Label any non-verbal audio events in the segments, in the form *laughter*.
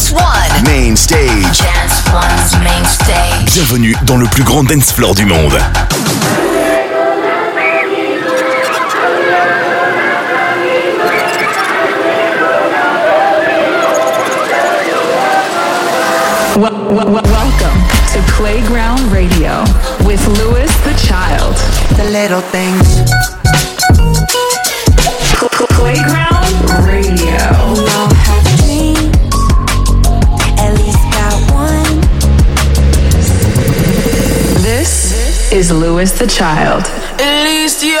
Dance One. Main stage. Dance One's main stage. Bienvenue dans le plus grand dance floor du monde. Wel- wel- wel- welcome to Playground Radio with Lewis the Child. The little things. Is Louis the Child. At least you're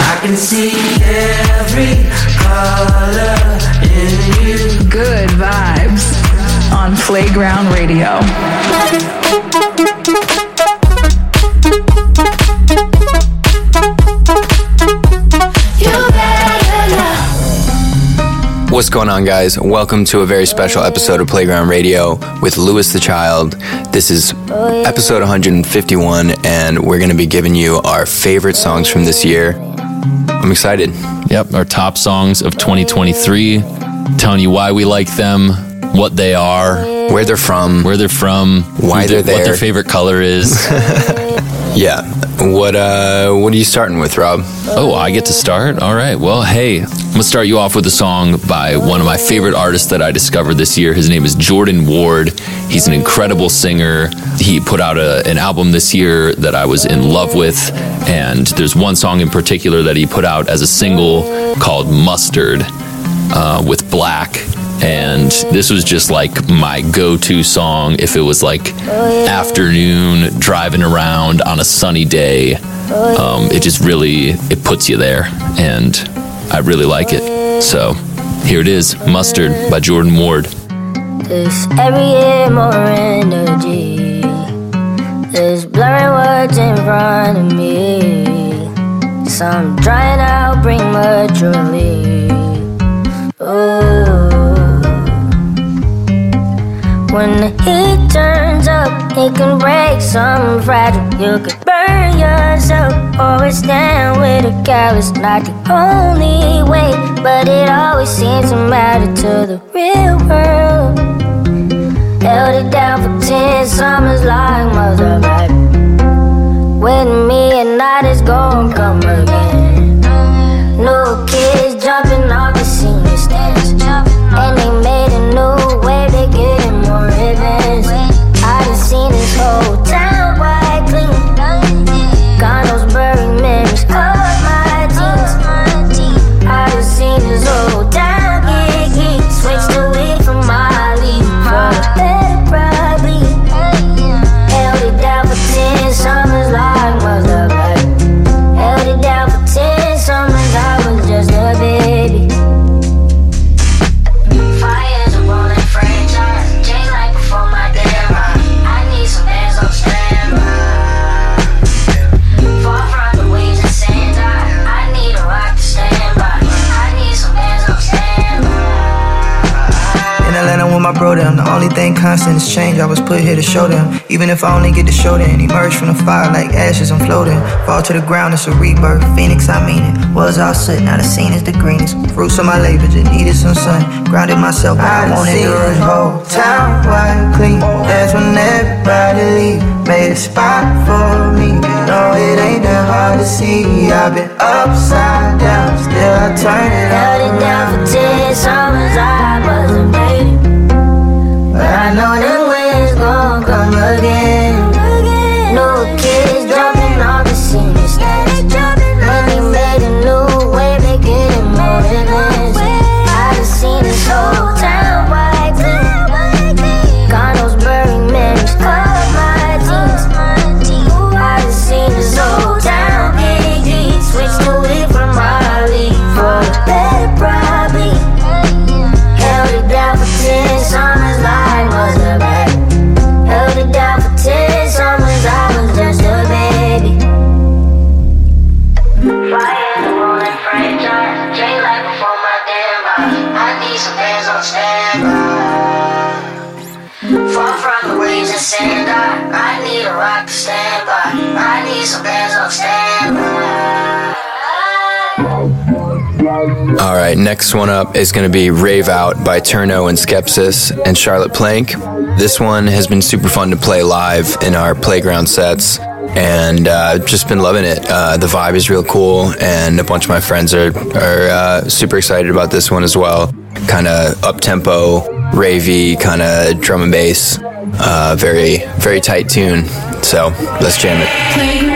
I can see every color in you. Good vibes on Playground Radio. What's going on, guys? Welcome to a very special episode of Playground Radio with Louis the Child. This is episode 151, and we're going to be giving you our favorite songs from this year. I'm excited. Yep, our top songs of 2023, telling you why we like them, what they are, Where they're from, where they're from, Why they're there, what their favorite color is. *laughs* yeah. What uh, what are you starting with, Rob? oh, I get to start? All right. Well, hey, I'm to start you off with a song by one of my favorite artists that I discovered this year. His name is Jordan Ward. He's an incredible singer. He put out a, an album this year that I was in love with. And there's one song in particular that he put out as a single called Mustard uh, with Black. And this was just like my go to song if it was like afternoon driving around on a sunny day. Um, it just really it puts you there, and I really like it. So here it is, Mustard by Jordan Ward. There's every year more energy. There's blurring words in front of me. Some drying out prematurely. Oh. When the heat turns up, it can break some fragile. You could burn yourself or stand with a callous. Not the only way, but it always seems to matter to the real world. Held it down for ten summers like mother back. With me and night is gonna come again. Atlanta with them, the only thing constant is change. I was put here to show them. Even if I only get to show them, emerge from the fire like ashes, I'm floating. Fall to the ground, it's a rebirth. Phoenix, I mean it. Was all soot, now the scene is the greenest. Fruits of my labor, just needed some sun. Grounded myself, I wanted to run whole town wide clean. That's when everybody leave. Made a spot for me. No, it ain't that hard to see. I've been upside down, still I turn it Held up it down around. for ten summers, I wasn't next one up is going to be Rave Out by Turno and Skepsis and Charlotte Plank. This one has been super fun to play live in our playground sets and uh, just been loving it. Uh, the vibe is real cool, and a bunch of my friends are, are uh, super excited about this one as well. Kind of up tempo, ravey, kind of drum and bass. Uh, very, very tight tune. So let's jam it.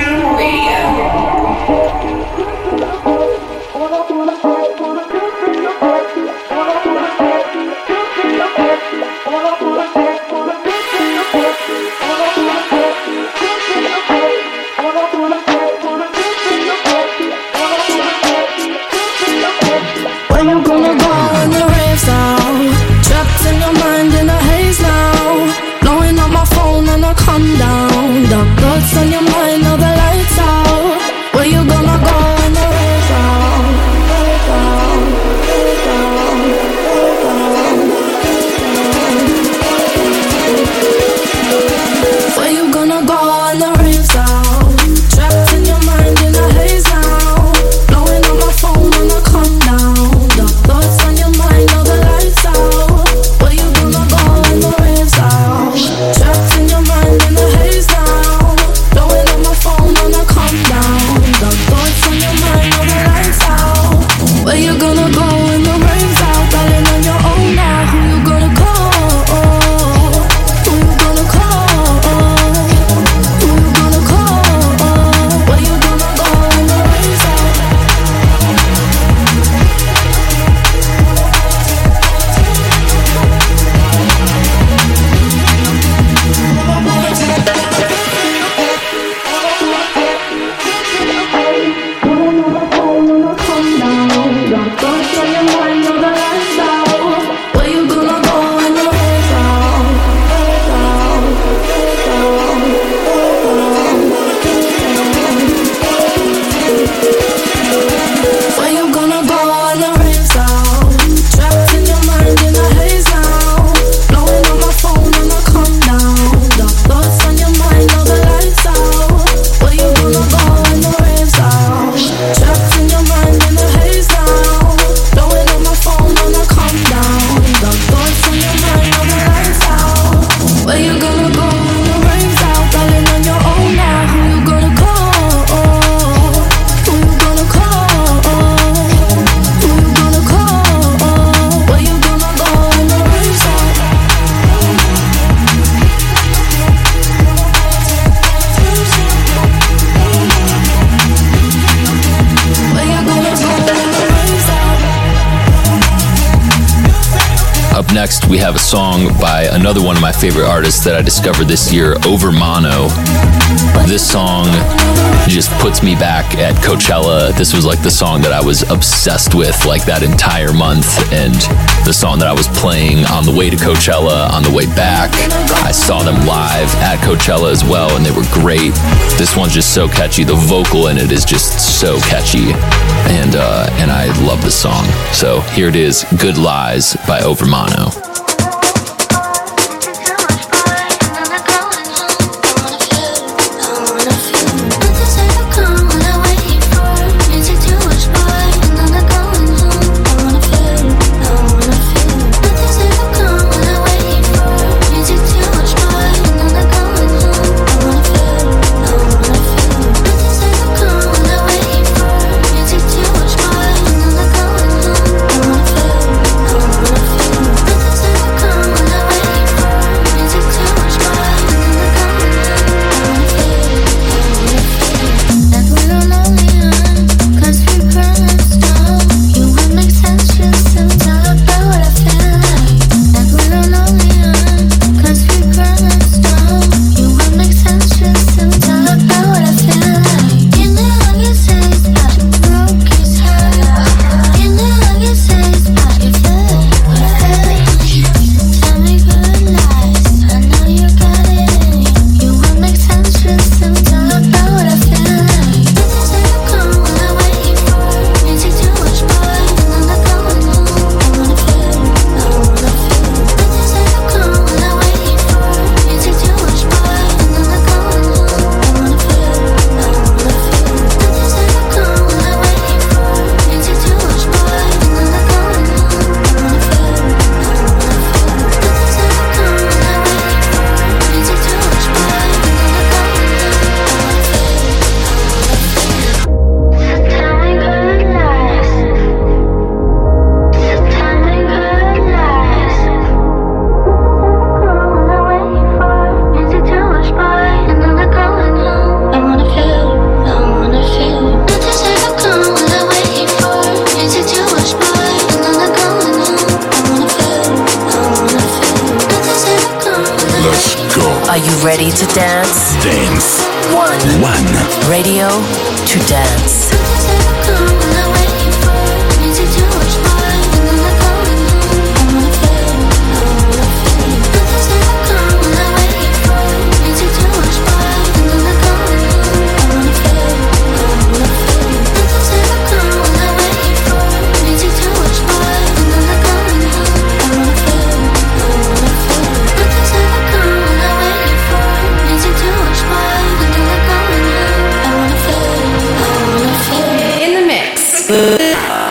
We have a song by another one of my favorite artists that I discovered this year, Overmono. This song just puts me back at Coachella. This was like the song that I was obsessed with like that entire month and the song that I was playing on the way to Coachella, on the way back. I saw them live at Coachella as well and they were great. This one's just so catchy. The vocal in it is just so catchy. And uh, and I love the song. So here it is, Good Lies by Over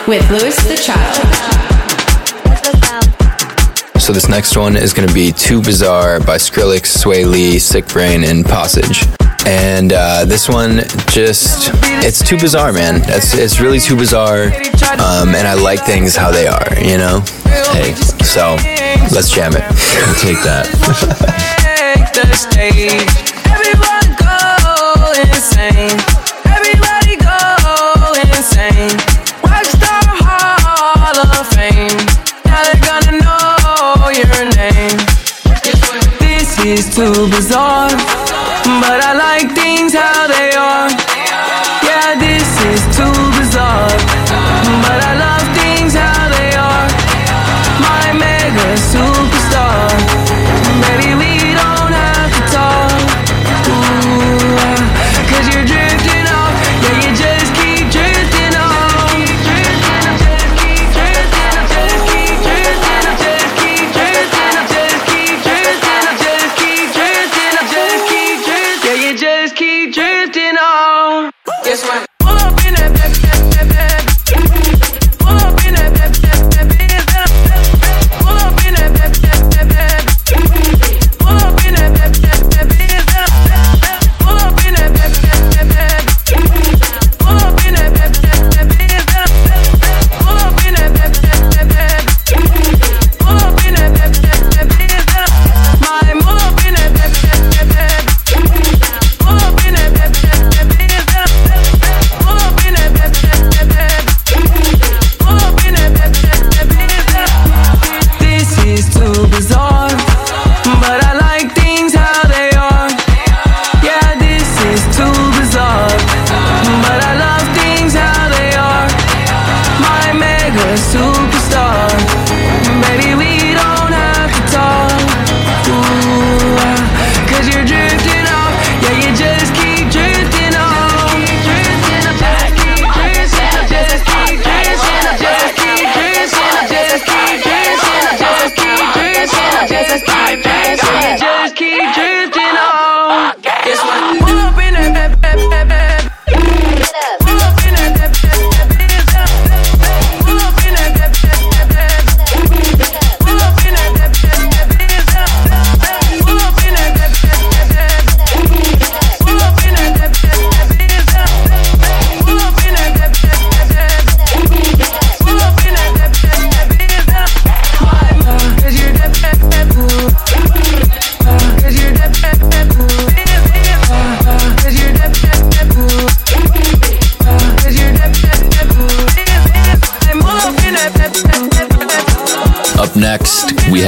with Louis the Child. So this next one is going to be Too Bizarre by Skrillex, Swae Lee, Siiickbrain, and Posij. And uh, this one just, it's too bizarre, man. It's, it's really too bizarre. Um, and I like things how they are, you know? Hey, So let's jam it. we'll take that. *laughs* too bizarre,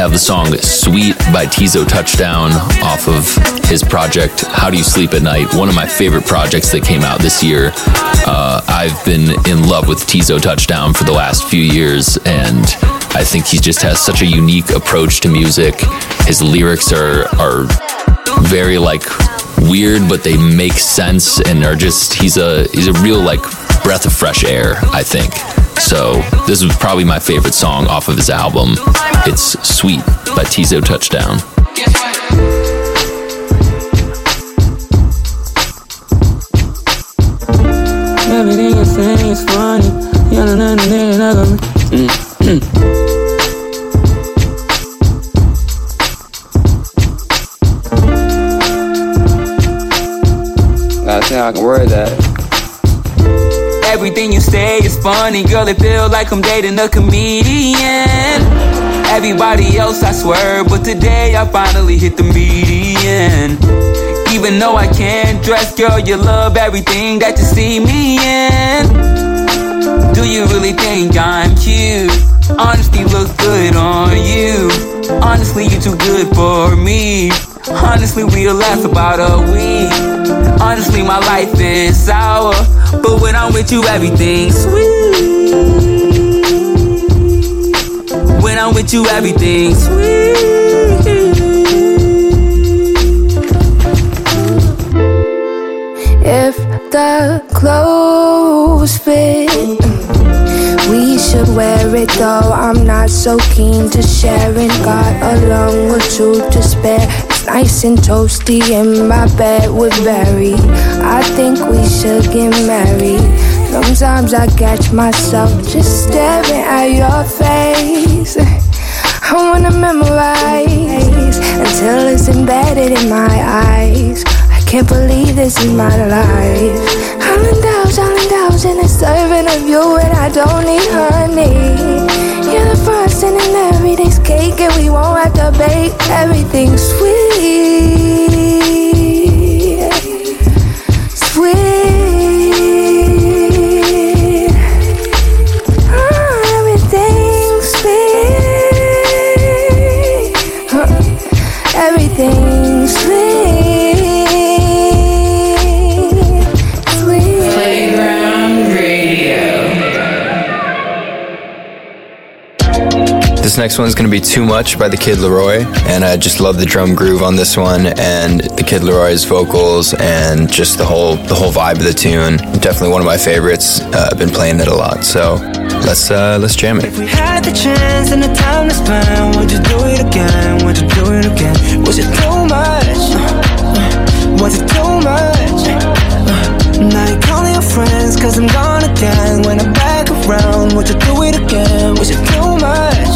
have the song Sweet by Teezo Touchdown off of his project How Do You Sleep at Night, one of my favorite projects that came out this year. Uh, I've been in love with Teezo Touchdown for the last few years, and I think he just has such a unique approach to music. His lyrics are, are very like weird, but they make sense and are just he's a he's a real like breath of fresh air, I think. So this was probably my favorite song off of his album. It's Sweet by Teezo Touchdown. Everything you say is funny. You know nothing that I got me. Gotta see how I can word that. Everything you say is funny, girl. It feel like I'm dating a comedian. Everybody else, I swear, but today I finally hit the median. Even though I can't dress, girl, you love everything that you see me in. Do you really think I'm cute? Honestly, look good on you. Honestly, you're too good for me. Honestly, we'll last about a week. Honestly, my life is sour. But when I'm with you, everything's sweet. When I'm with you, everything's sweet. If the clothes fit, we should wear it though. I'm not so keen to share it. Got a lung or two to spare. It's nice and toasty in my bed with Barry. I think we should get married. Sometimes I catch myself just staring at your face. I wanna memorize until it's embedded in my eyes. I can't believe this is my life. I'll indulge, I'll indulge in a serving of you, and I don't need honey. You're the frosting in every day's cake, and we won't have to bake everything sweet. Next one's gonna be Too Much by the Kid LAROI, and I just love the drum groove on this one and the Kid LAROI's vocals and just the whole the whole vibe of the tune. Definitely one of my favorites. Uh, I've been playing it a lot, so let's uh, let's jam it. If we had the chance and the time to spend, would you do it again? Would you do it again? Was it too much? Was it too much? Now calling your friends cause I'm gone again. When I'm back around, would you do it again? Was it too much?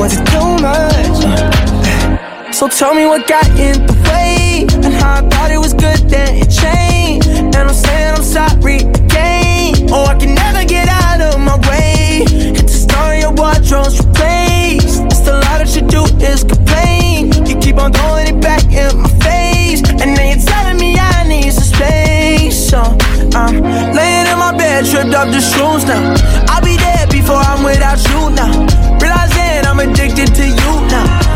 Was it too much? So tell me what got in the way And how I thought it was good, then it changed. And I'm saying I'm sorry again. Oh, I can never get out of my way. Hit the star your wardrobe's replaced It's the lie that you do is complain. You keep on throwing it back in my face. And then you're telling me I need some space. So I'm laying in my bed, tripped up the shoes now. I'll be there before I'm without you now addicted to you now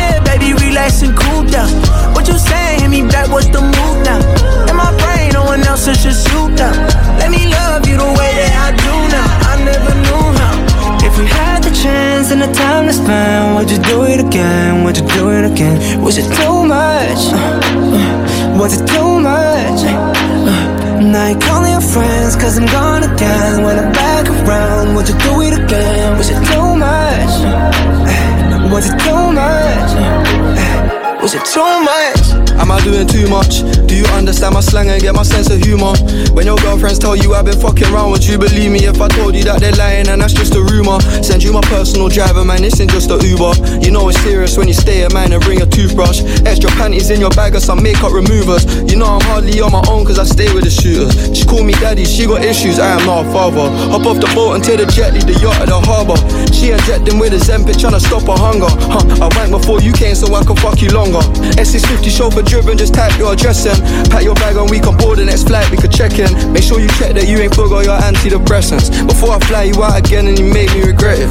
here, baby, relax and cool down. What you saying? Hit me back, what's the move now? In my brain, no one else, it's just you now. Let me love you the way that I do now. I never knew how. If we had the chance and the time to spend, would you do it again? Would you do it again? Was it too much? Uh, uh, Was it too much? Uh, Now you're calling your friends cause I'm gone again When I'm back around, would you do it again? Was it too much? Was it too much? Was it too much? Am I doing too much? Do you understand my slang and get my sense of humor? When your girlfriends tell you I've been fucking around, would you believe me if I told you that they're lying and that's just a rumor? Send you my personal driver, man, this ain't just a Uber. You know it's serious when you stay at mine and bring a toothbrush. Extra panties in your bag or some makeup removers. You know I'm hardly on my own cause I stay with the shooters. She call me daddy, she got issues, I am not a father. Hop off the boat and take the jet, leave the yacht at the harbour. She injecting with a Zempic trying to stop her hunger. Huh, I went before you came so I can fuck you longer. S650 chauffeur driven, just type your address in. Pack your bag and we can board the next flight, we could check in. Make sure you check that you ain't forgot your antidepressants. Before I fly you out again and you make me regret it.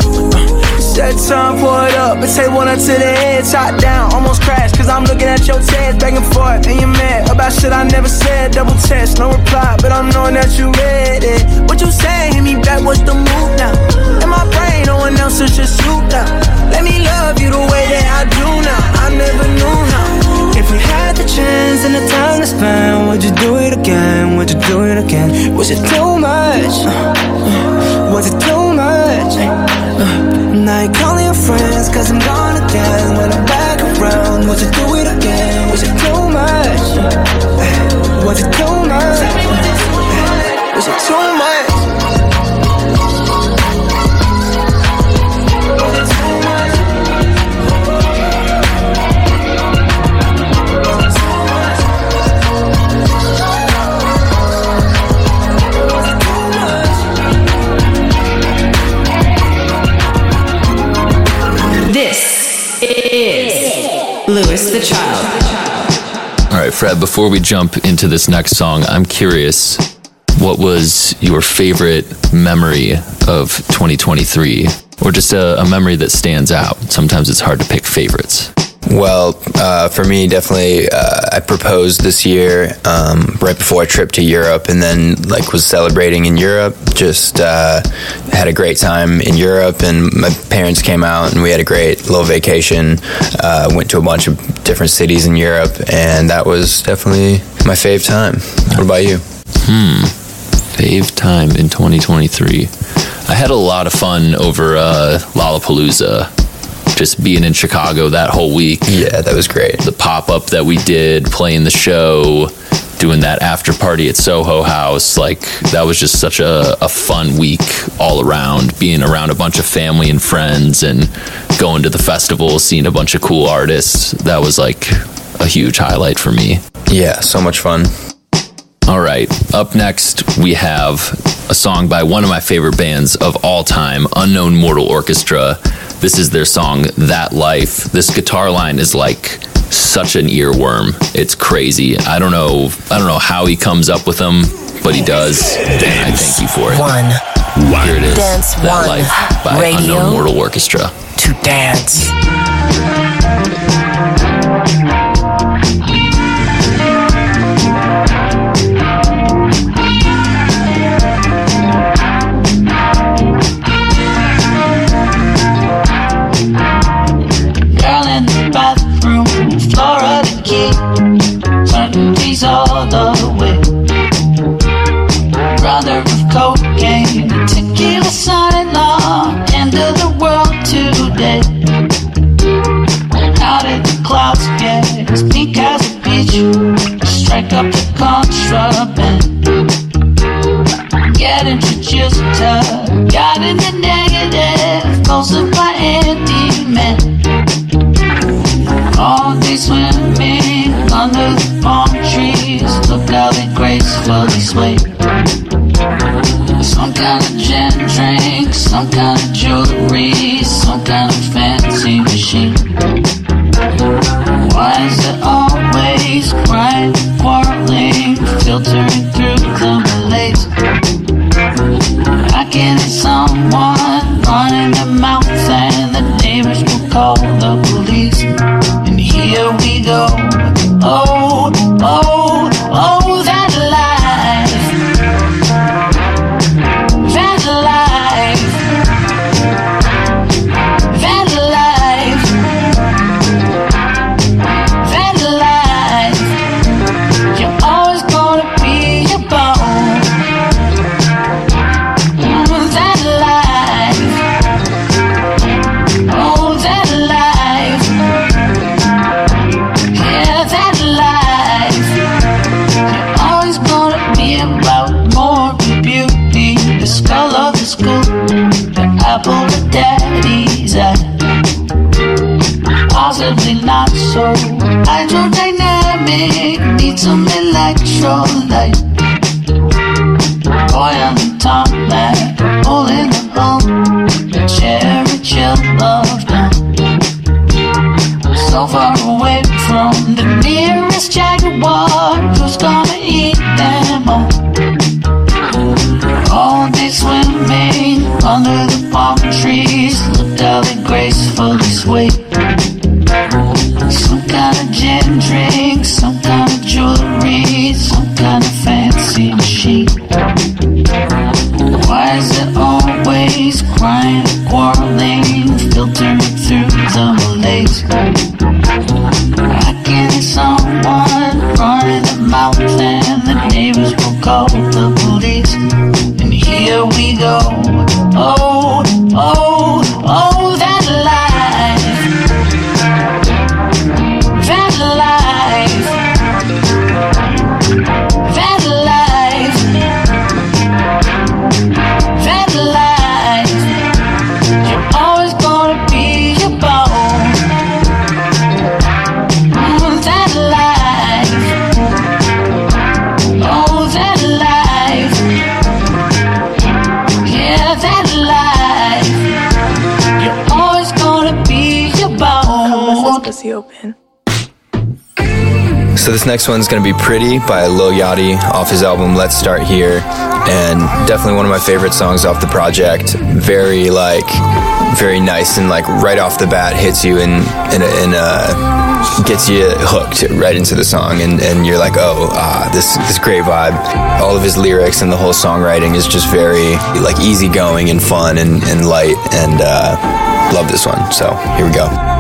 Set time, pour it up, and take one up to the head, top down, almost crash, cause I'm looking at your tears back and forth, and you're mad about shit I never said, double test, no reply, but I'm knowing that you read it. What you saying, hit me back, what's the move now? In my brain, no one else is just you now. Let me love you the way that I do now, I never knew how. If we had the chance and the time to spend, would you do it again, would you do it again? Was it too much? Uh, was it too much? Uh, now you're calling your friends cause I'm gone again When I'm back around, would you do it again? Was it too much? Uh, was it too much? Was it too much? Fred, before we jump into this next song, I'm curious what was your favorite memory of 2023? Or just a, a memory that stands out? Sometimes it's hard to pick favorites. Well, uh, for me, definitely, uh, I proposed this year um, right before a trip to Europe, and then like was celebrating in Europe. Just uh, had a great time in Europe, and my parents came out, and we had a great little vacation. Uh, went to a bunch of different cities in Europe, and that was definitely my fave time. What about you? Hmm. Fave time in 2023. I had a lot of fun over uh, Lollapalooza. Just being in Chicago that whole week. Yeah, that was great. The pop up that we did, playing the show, doing that after party at Soho House. Like, that was just such a, a fun week all around. Being around a bunch of family and friends and going to the festival, seeing a bunch of cool artists. That was like a huge highlight for me. Yeah, so much fun. All right. Up next, we have a song by one of my favorite bands of all time, Unknown Mortal Orchestra. This is their song, That Life. This guitar line is like such an earworm. It's crazy. I don't know I don't know how he comes up with them, but he does. And I thank you for it. One. Here it is. Dance that One. Life by Radio. Unknown Mortal Orchestra. To dance. Certainties all the way. Brother of cocaine, tequila son-in-law. End of the world today. How did the clouds get as pink as a beach? Strike up the contraband. Get introduced to God gracefully sway. Some kind of gin drink, some kind of jewelry, some kind of fancy machine. Why is it always crying, quarreling, filtering through the malaise? I can hear someone running their mouth and the neighbors will call the So far away from the nearest jaguar, who's gonna eat them all? All day swimming under the palm trees, looked how they gracefully sway. Some kind of gin drink, some kind of jewelry, some kind of So this next one's gonna be "Pretty" by Lil Yachty off his album "Let's Start Here," and definitely one of my favorite songs off the project. Very like, very nice and like right off the bat hits you and and and uh, gets you hooked right into the song, and, and you're like, oh, ah, this this great vibe. All of his lyrics and the whole songwriting is just very like easygoing and fun and, and light, and uh, love this one. So here we go.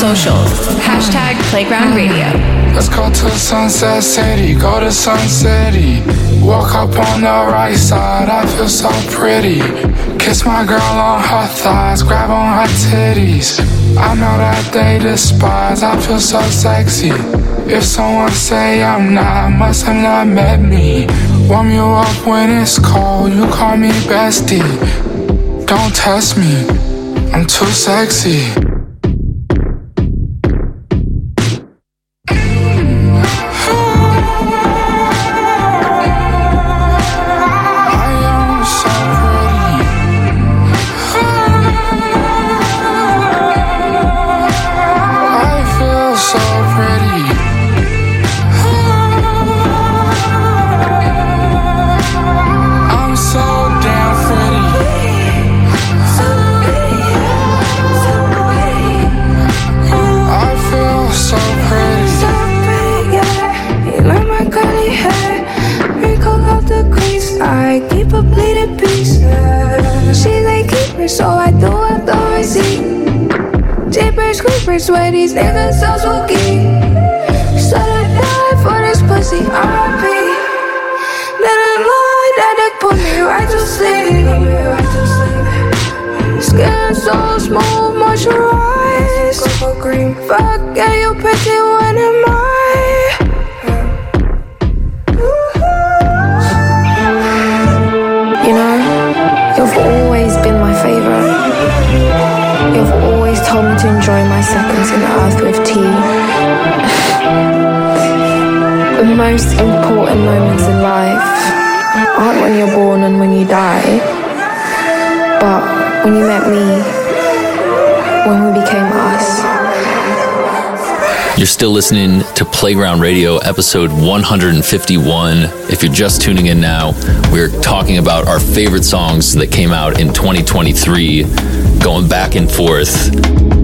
Socials. Hashtag Playground Radio. Let's go to Sunset City, go to Sun City. Walk up on the right side, I feel so pretty. Kiss my girl on her thighs, grab on her titties. I know that they despise, I feel so sexy. If someone say I'm not, must have not met me. Warm you up when it's cold, you call me bestie. Don't test me, I'm too sexy. Creepers, swear these niggas so spooky. So I die for this pussy. Then I lie that they put me right to sleep. Skin so smooth, moisturized. Fuck yeah, you pretty, what most important moments in life aren't when you're born and when you die, but when you met me, when we became us. You're still listening to Playground Radio, episode 151. If you're just tuning in now, we're talking about our favorite songs that came out in 2023, going back and forth.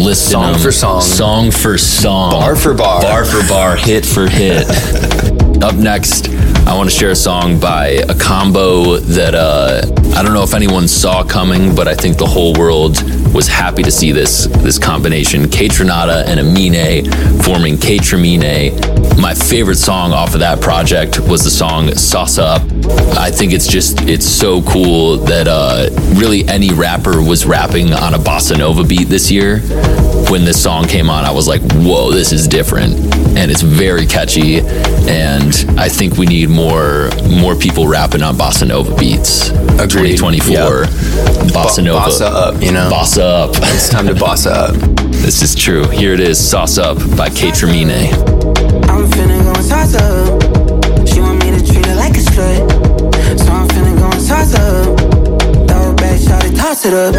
Listing Song them, for song. song for song, Bar for bar. bar for bar, hit for hit. *laughs* Up next, I want to share a song by a combo that uh, I don't know if anyone saw coming, but I think the whole world was happy to see this this combination. Kaytranada and Amine forming Kaytraminé. My favorite song off of that project was the song Sauce Up. I think it's just it's so cool that uh, really any rapper was rapping on a bossa nova beat this year. When this song came on, I was like, "Whoa, this is different," and it's very catchy. And I think we need more more people rapping on bossa nova beats. Agreed. 2024, Yep. bossa nova, bossa up, you know? bossa up. It's time to bossa up. *laughs* This is true. Here it is, "Sauce Up" by Kaytraminé. I'm finna go and toss up. She want me to treat her like a slut. So I'm finna go and toss up. Throw it back, shot it, toss it up.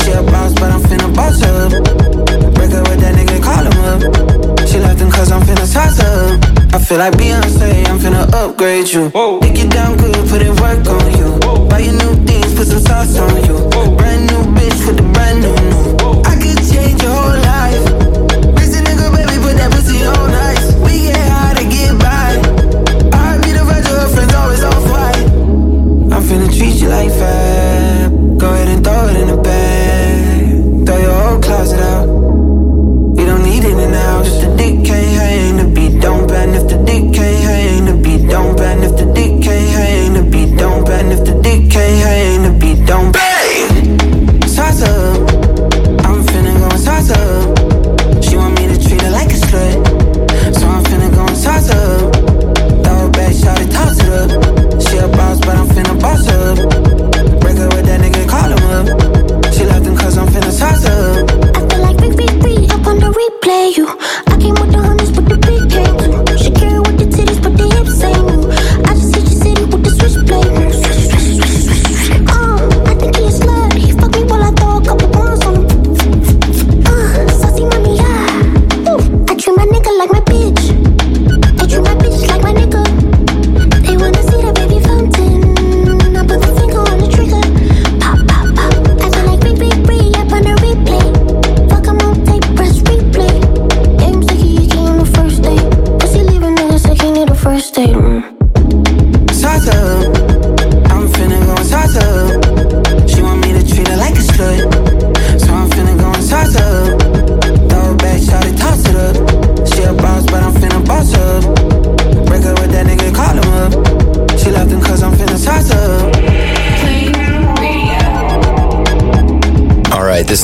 She a boss, but I'm finna boss her up. Break up up. She left him cause I'm finna toss up. I feel like Beyonce, I'm finna upgrade you. Take it down good, put in work on you. Buy you new things, put some sauce on you. Brand new bitch with the brand new new. I could change your whole life. Busy nigga, baby, put that pussy on ice. We get high to get by. I be the version her friends always off white. I'm finna treat you like fab.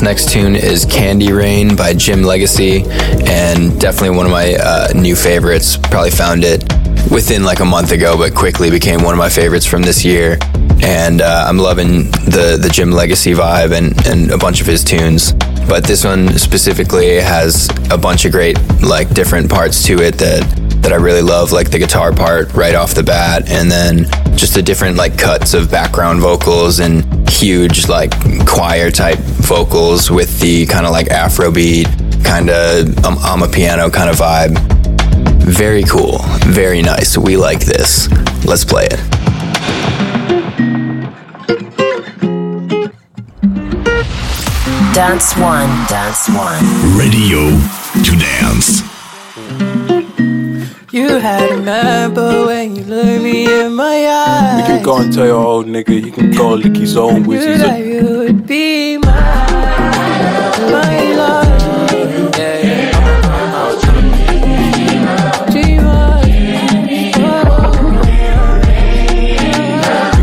Next tune is Candy Rain by Jim Legxacy, and definitely one of my uh, new favorites. Probably found it within like a month ago, but quickly became one of my favorites from this year. And uh, I'm loving the the Jim Legxacy vibe and, and a bunch of his tunes. But this one specifically has a bunch of great like different parts to it that that I really love, like the guitar part right off the bat, and then just the different like cuts of background vocals and huge like choir type vocals with the kind of like Afrobeat kind of um, amapiano kind of vibe. Very cool, very nice. We like this. Let's play it. Dance One, Dance One. Radio to dance. You had a remember when you looked me in my eyes. can go and tell your old nigga he can go lick his own whiz. that you would be mine, my love. Yeah, yeah. Dream on. We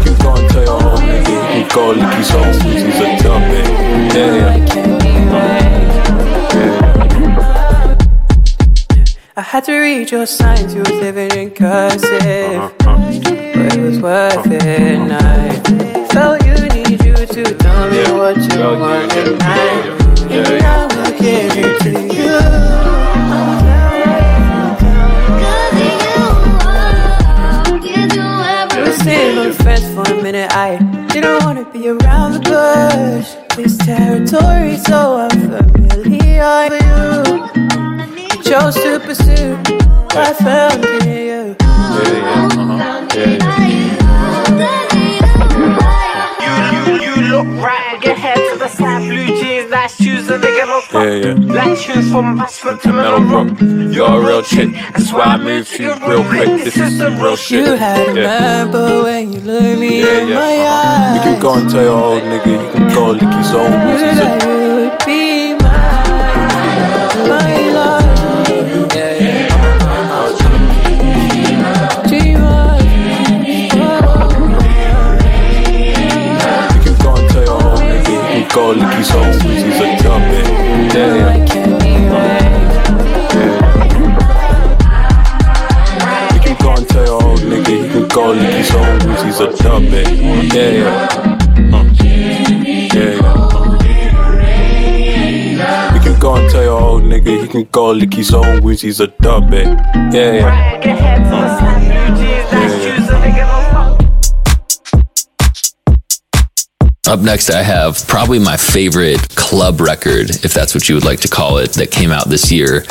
can go and tell your old nigga he can go lick his own. He's a dumb man. Yeah, had to read your signs, you was living in cursive. But it was worth it, and I felt you need you to tell me what you want tonight. And I will give it to you. We were sitting on the fence for a minute, I didn't wanna be around the bush. This territory so unfamiliar for you. I chose to pursue what I found in you. You, you look right, get head to the side, blue jeans, nice shoes, and they get no fuck. Yeah, yeah. Black shoes from Bashford to Metal Metal rock. You're a real chick. That's why I moved to you real quick. This is some real shit. You had a Yeah. remember when you looked me Yeah, in yeah. my uh-huh. We eyes. can go and tell your old nigga he can go lick his own whiz. Jeans, nice shoes, and they get no fuck. Up next, I have probably my favorite club record, if that's what you would like to call it, that came out this year.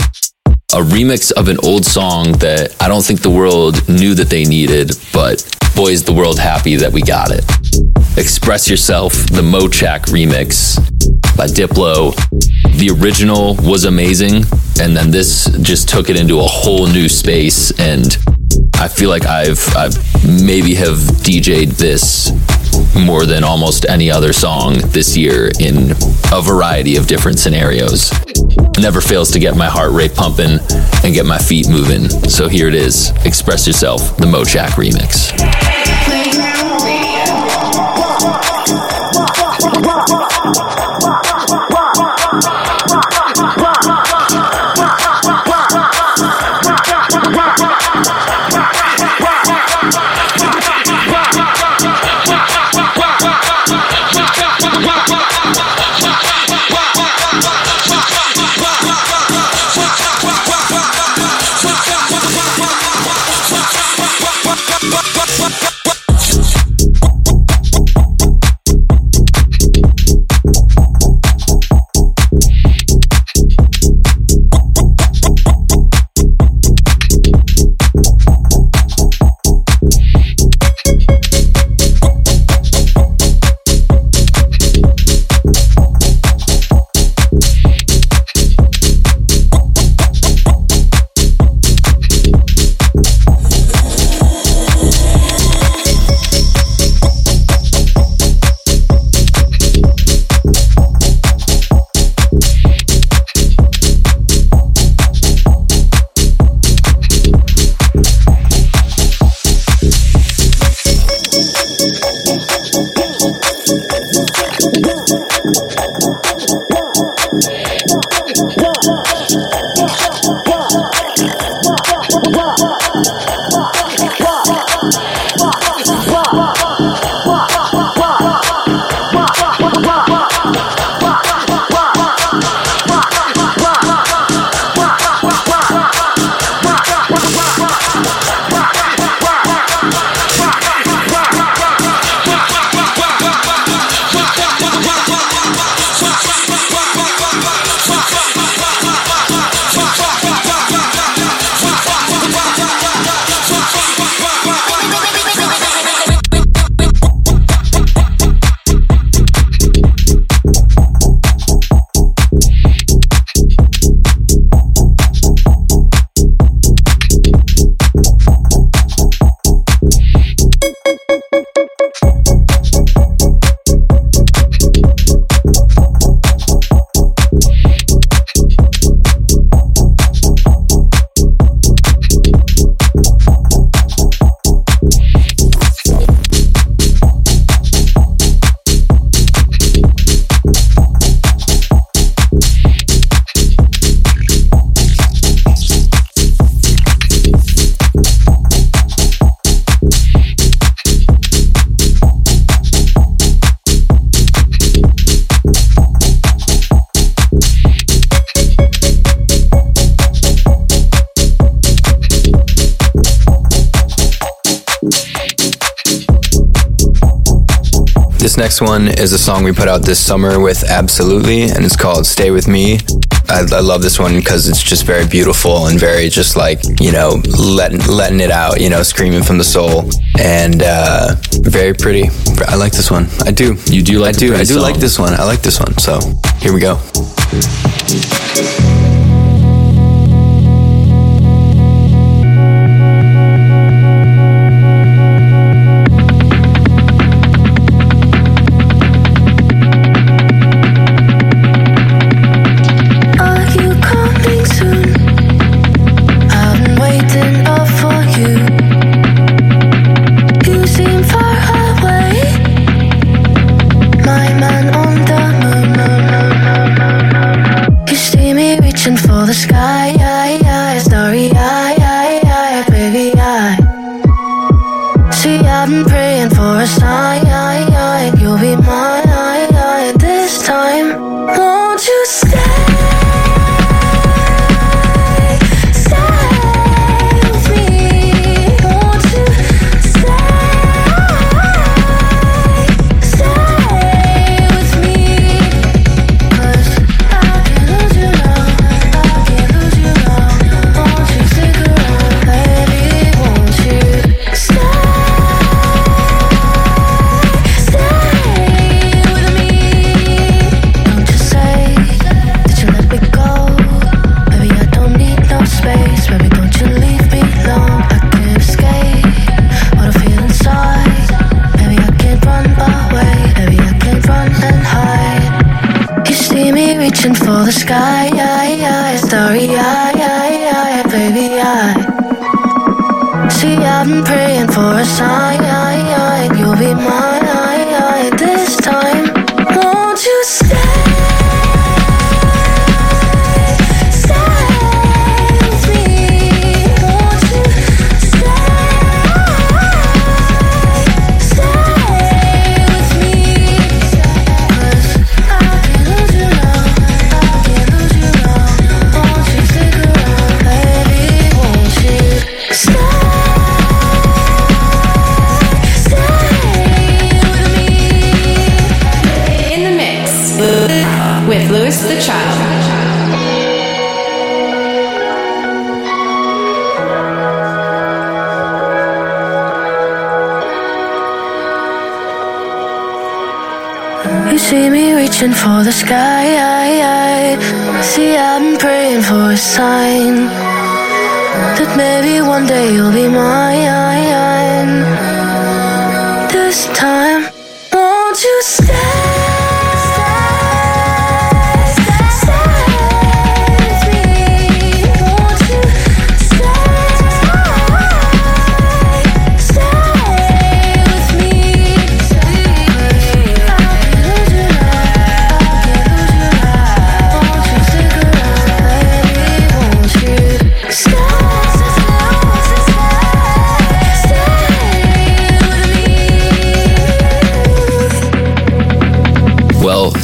A remix of an old song that I don't think the world knew that they needed, but boy, is the world happy that we got it. Express Yourself, the Mochakk remix by Diplo. The original was amazing, and then this just took it into a whole new space. And I feel like I've I've maybe have DJ'd this more than almost any other song this year in a variety of different scenarios. Never fails to get my heart rate pumping and get my feet moving. So here it is Express Yourself, the Mochakk remix. This next one is a song we put out this summer with Absolutely, and it's called Stay With Me. I, I love this one because it's just very beautiful and very just like, you know, letting, letting it out, you know, screaming from the soul. And uh, very pretty. I like this one. I do. You do like I do. I do pretty like this one. I like this one. So here we go.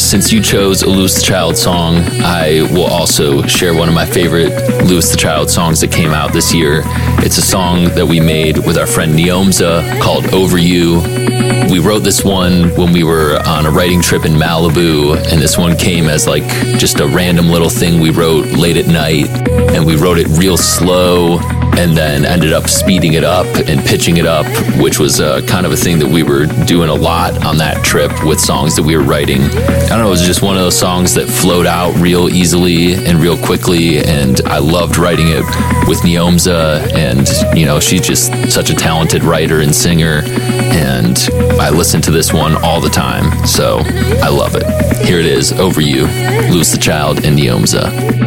Since you chose a Louis the Child song, I will also share one of my favorite Louis the Child songs that came out this year. It's a song that we made with our friend Neomza called Over You. We wrote this one when we were on a writing trip in Malibu, and this one came as like just a random little thing we wrote late at night, and we wrote it real slow and then ended up speeding it up and pitching it up, which was uh, kind of a thing that we were doing a lot on that trip with songs that we were writing. I don't know, it was just one of those songs that flowed out real easily and real quickly, and I loved writing it with Neomza, and you know, she's just such a talented writer and singer, and I listen to this one all the time, so I love it. Here it is, Over You, Louis the Child and Neomza.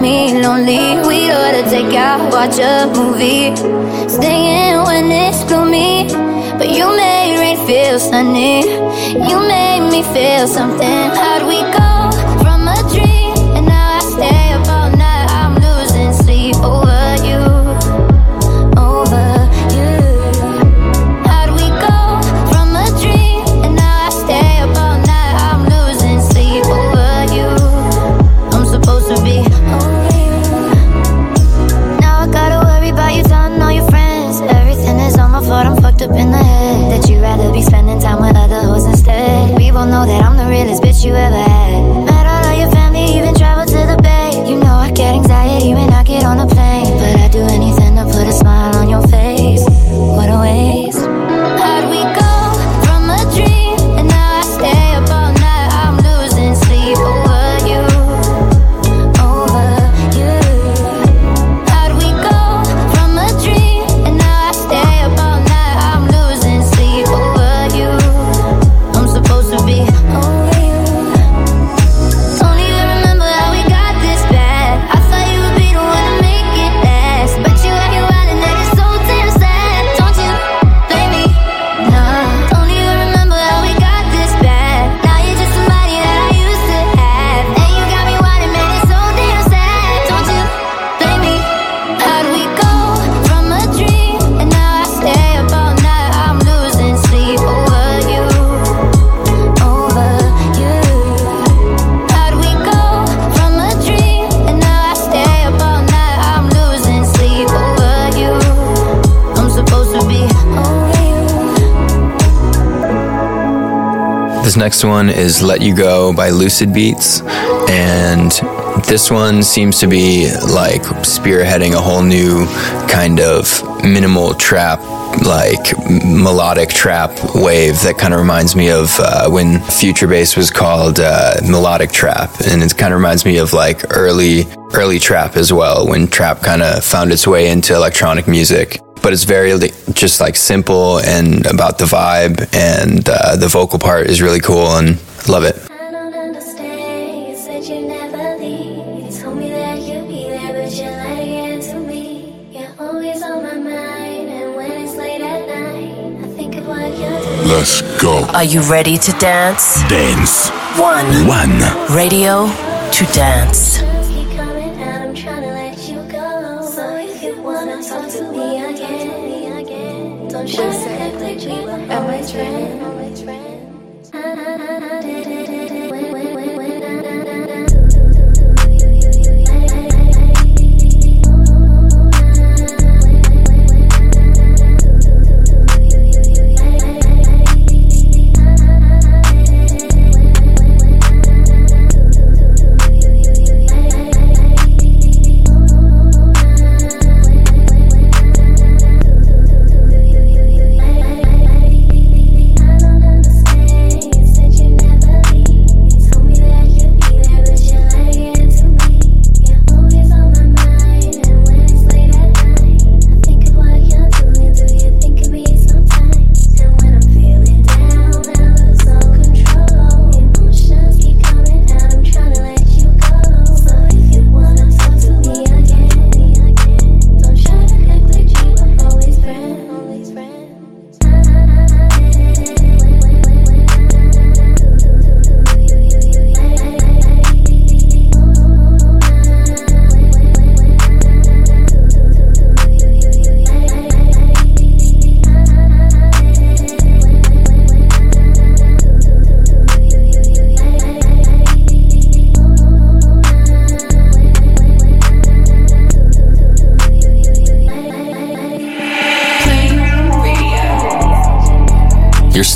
Me lonely. We ought to take out, watch a movie. Staying when it's gloomy. But you made rain feel sunny. You made me feel something. How'd we go one is Let You Go by Lucid Beats. And this one seems to be like spearheading a whole new kind of minimal trap, like melodic trap wave that kind of reminds me of uh, when Future Bass was called uh, melodic trap. And it kind of reminds me of like early, early trap as well, when trap kind of found its way into electronic music but it's very just like simple and about the vibe and uh, the vocal part is really cool and love it I don't understand. You said you never leave. You told me that you'd be there, but you're lying to me. You're always on my mind, and when it's late at night, I think of what you're doing. Let's go. Are you ready to dance? Dance. One. One. Radio to dance. Again,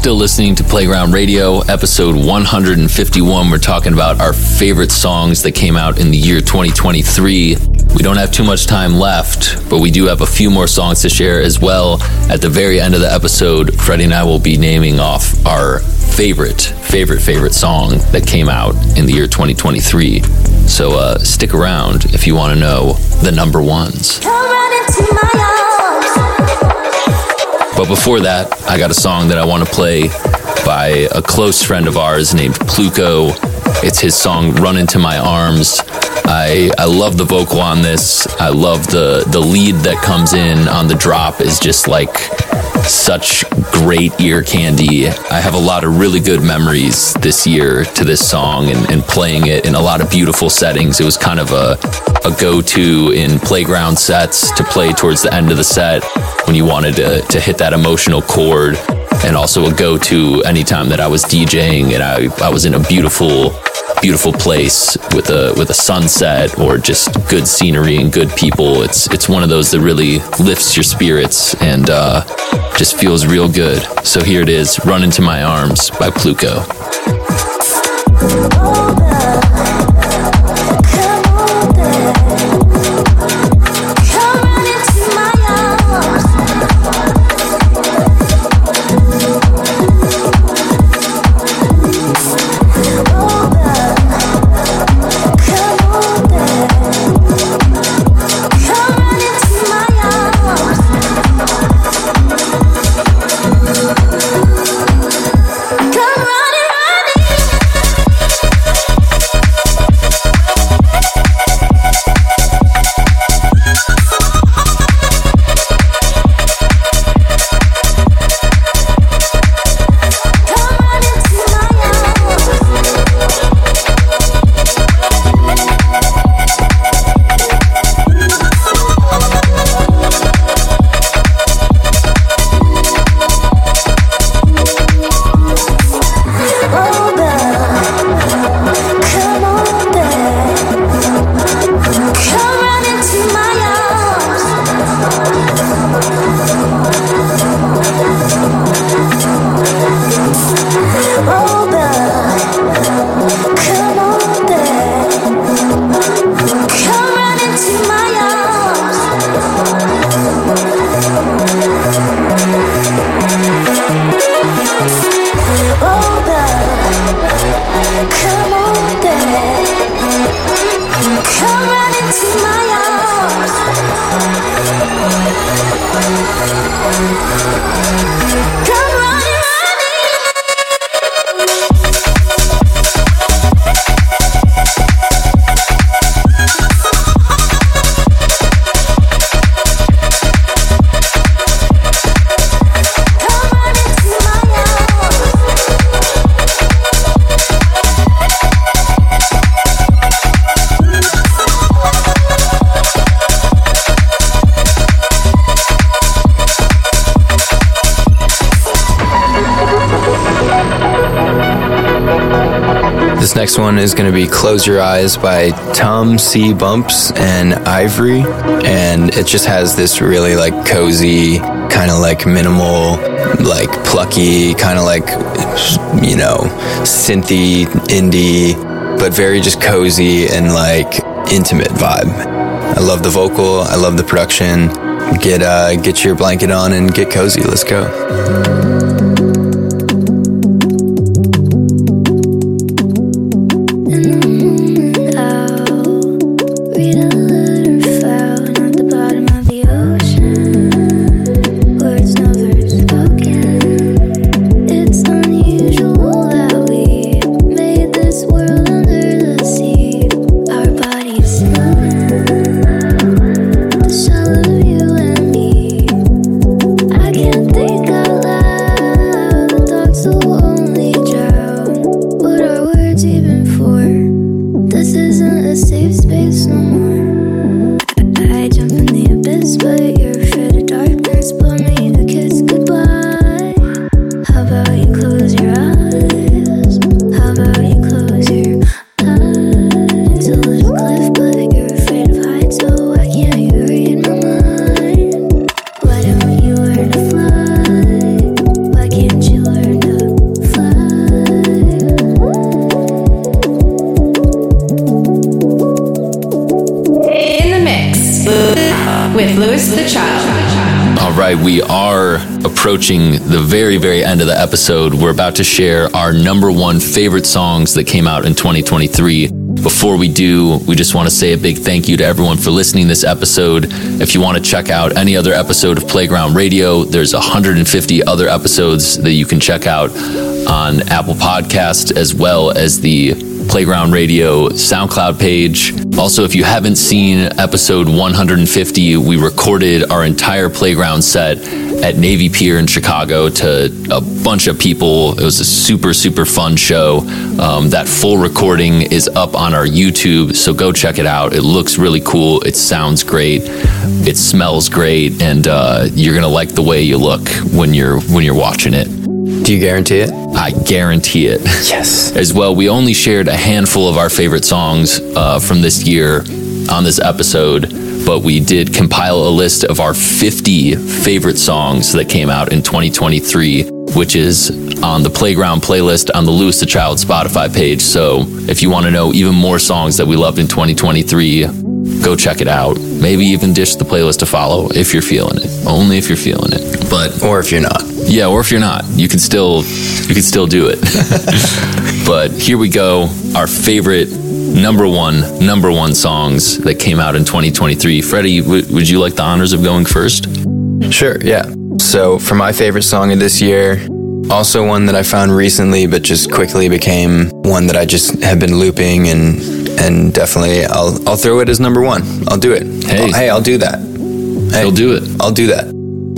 still listening to Playground Radio, episode 151. We're talking about our favorite songs that came out in the year 2023. We don't have too much time left, but we do have a few more songs to share as well. At the very end of the episode, Freddie and I will be naming off our favorite, favorite, favorite song that came out in the year 2023. So uh, stick around if you want to know the number ones. But before that, I got a song that I want to play by a close friend of ours named Pluko. It's his song "Run Into My Arms." I I love the vocal on this. I love the the lead that comes in on the drop is just like such great ear candy. I have a lot of really good memories this year to this song and, and playing it in a lot of beautiful settings. It was kind of a, a go to in playground sets to play towards the end of the set when you wanted to, to hit that emotional chord, and also a go to anytime that I was DJing and I, I was in a beautiful beautiful place with a with a sunset or just good scenery and good people. It's it's one of those that really lifts your spirits and uh, just feels real good. So here it is, "Run Into My Arms" by Pluko. Next one is going to be Close Your Eyes by Tom C. Bumps and Ivory. And it just has this really like cozy, kind of like minimal, like plucky, kind of like, you know, synthy, indie, but very just cozy and like intimate vibe. I love the vocal. I love the production. Get uh, get your blanket on and get cozy. Let's go. Episode. We're about to share our number one favorite songs that came out in 2023. Before we do, we just want to say a big thank you to everyone for listening this episode. If you want to check out any other episode of Playground Radio, there's 150 other episodes that you can check out on Apple Podcast as well as the Playground Radio SoundCloud page. Also, if you haven't seen episode 150, we recorded our entire playground set at Navy Pier in Chicago to a bunch of people. It was a super, super fun show. Um, that full recording is up on our YouTube, so go check it out. It looks really cool. It sounds great. It smells great, and uh, you're gonna like the way you look when you're when you're watching it. Do you guarantee it? I guarantee it. Yes. *laughs* As well, we only shared a handful of our favorite songs uh, from this year on this episode, but we did compile a list of our 50 favorite songs that came out in 2023, which is on the Playground playlist on the Louis the Child Spotify page. So if you want to know even more songs that we loved in 2023, go check it out. Maybe even dish the playlist to follow if you're feeling it. Only if you're feeling it. But or if you're not. Yeah, or if you're not, you can still you can still do it. *laughs* but here we go. Our favorite number one number one songs that came out in 2023. Freddie, w- would you like the honors of going first? Sure, yeah. So, for my favorite song of this year, also one that I found recently, but just quickly became one that I just have been looping, and and definitely I'll I'll throw it as number one. I'll do it. Hey, hey, I'll do that. Hey, He'll do it. I'll do that.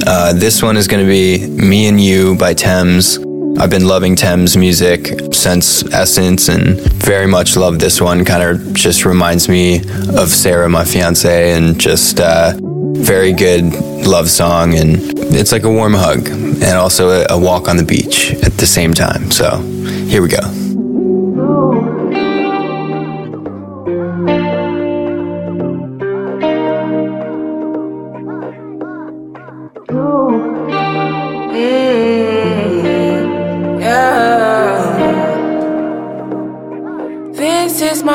Uh, this one is going to be "Me and You" by Tems. I've been loving Tems music since Essence, and very much love this one. Kind of just reminds me of Sarah, my fiance, and just uh, very good love song, and it's like a warm hug, and also a, a walk on the beach at the same time. So here we go.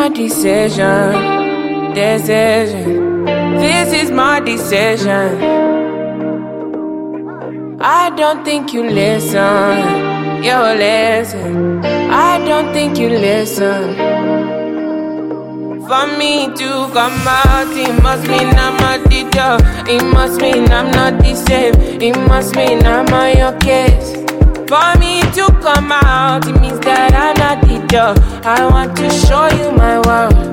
My decision. Decision. This is my decision. I don't think you listen. You listen. I don't think you listen. For me to come out, it must mean I'm a teacher. It must mean I'm not the same. It must mean I'm on your case. For me to come out, it means that I'm not the teacher. I want to show you my world.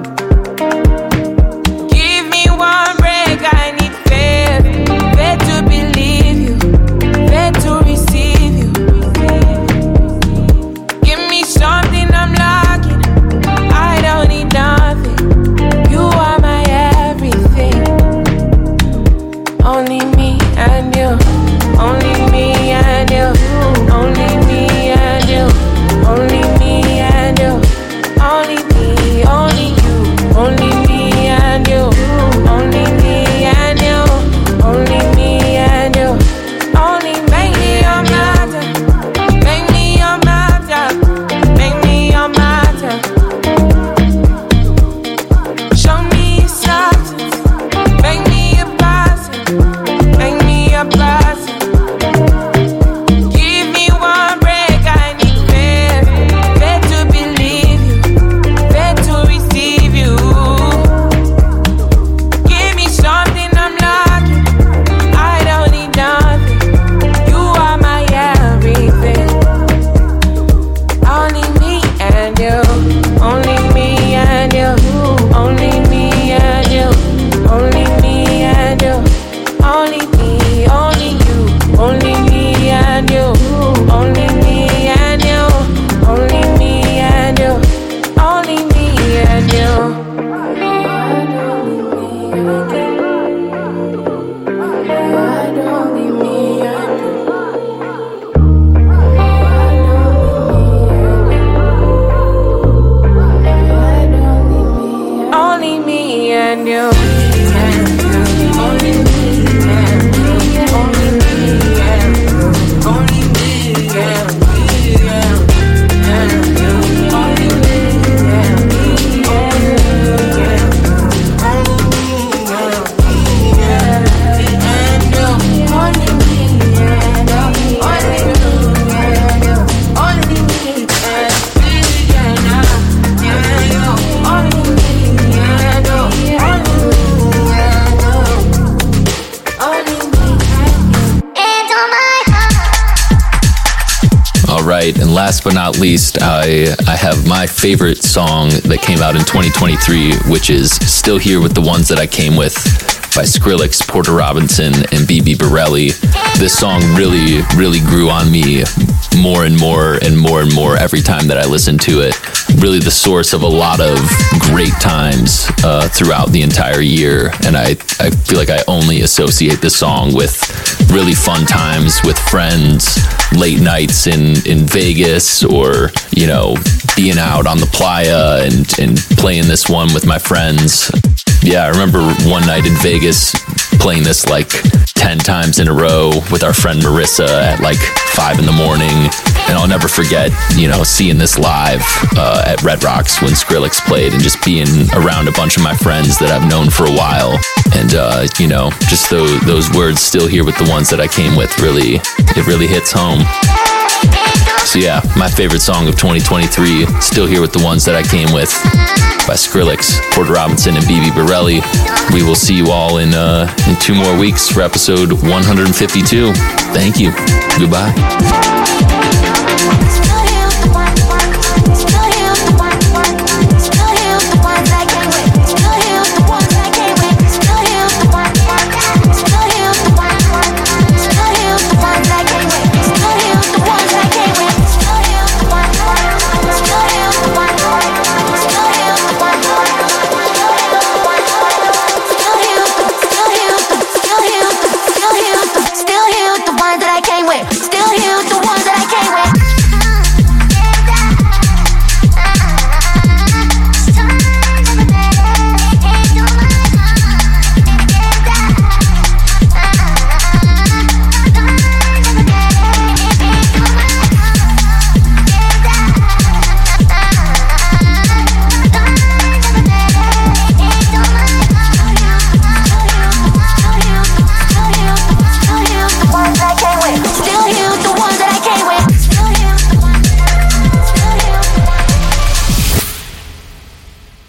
I I have my favorite song that came out in 2023, which is "Still Here with the Ones That I Came With." By Skrillex, Porter Robinson, and Bibi Bourelly. This song really, really grew on me more and more and more and more every time that I listened to it. Really, the source of a lot of great times uh, throughout the entire year. And I, I feel like I only associate this song with really fun times with friends, late nights in, in Vegas, or, you know, being out on the playa and, and playing this one with my friends. Yeah, I remember one night in Vegas playing this like 10 times in a row with our friend Marissa at like 5 in the morning. And I'll never forget, you know, seeing this live uh, at Red Rocks when Skrillex played and just being around a bunch of my friends that I've known for a while. And, uh, you know, just those, those words still here with the ones that I came with really, it really hits home. So yeah, my favorite song of 2023, still here with the ones that I came with by Skrillex, Porter Robinson, and Bibi Bourelly. We will see you all in uh, in two more weeks for episode 152. Thank you. Goodbye. It's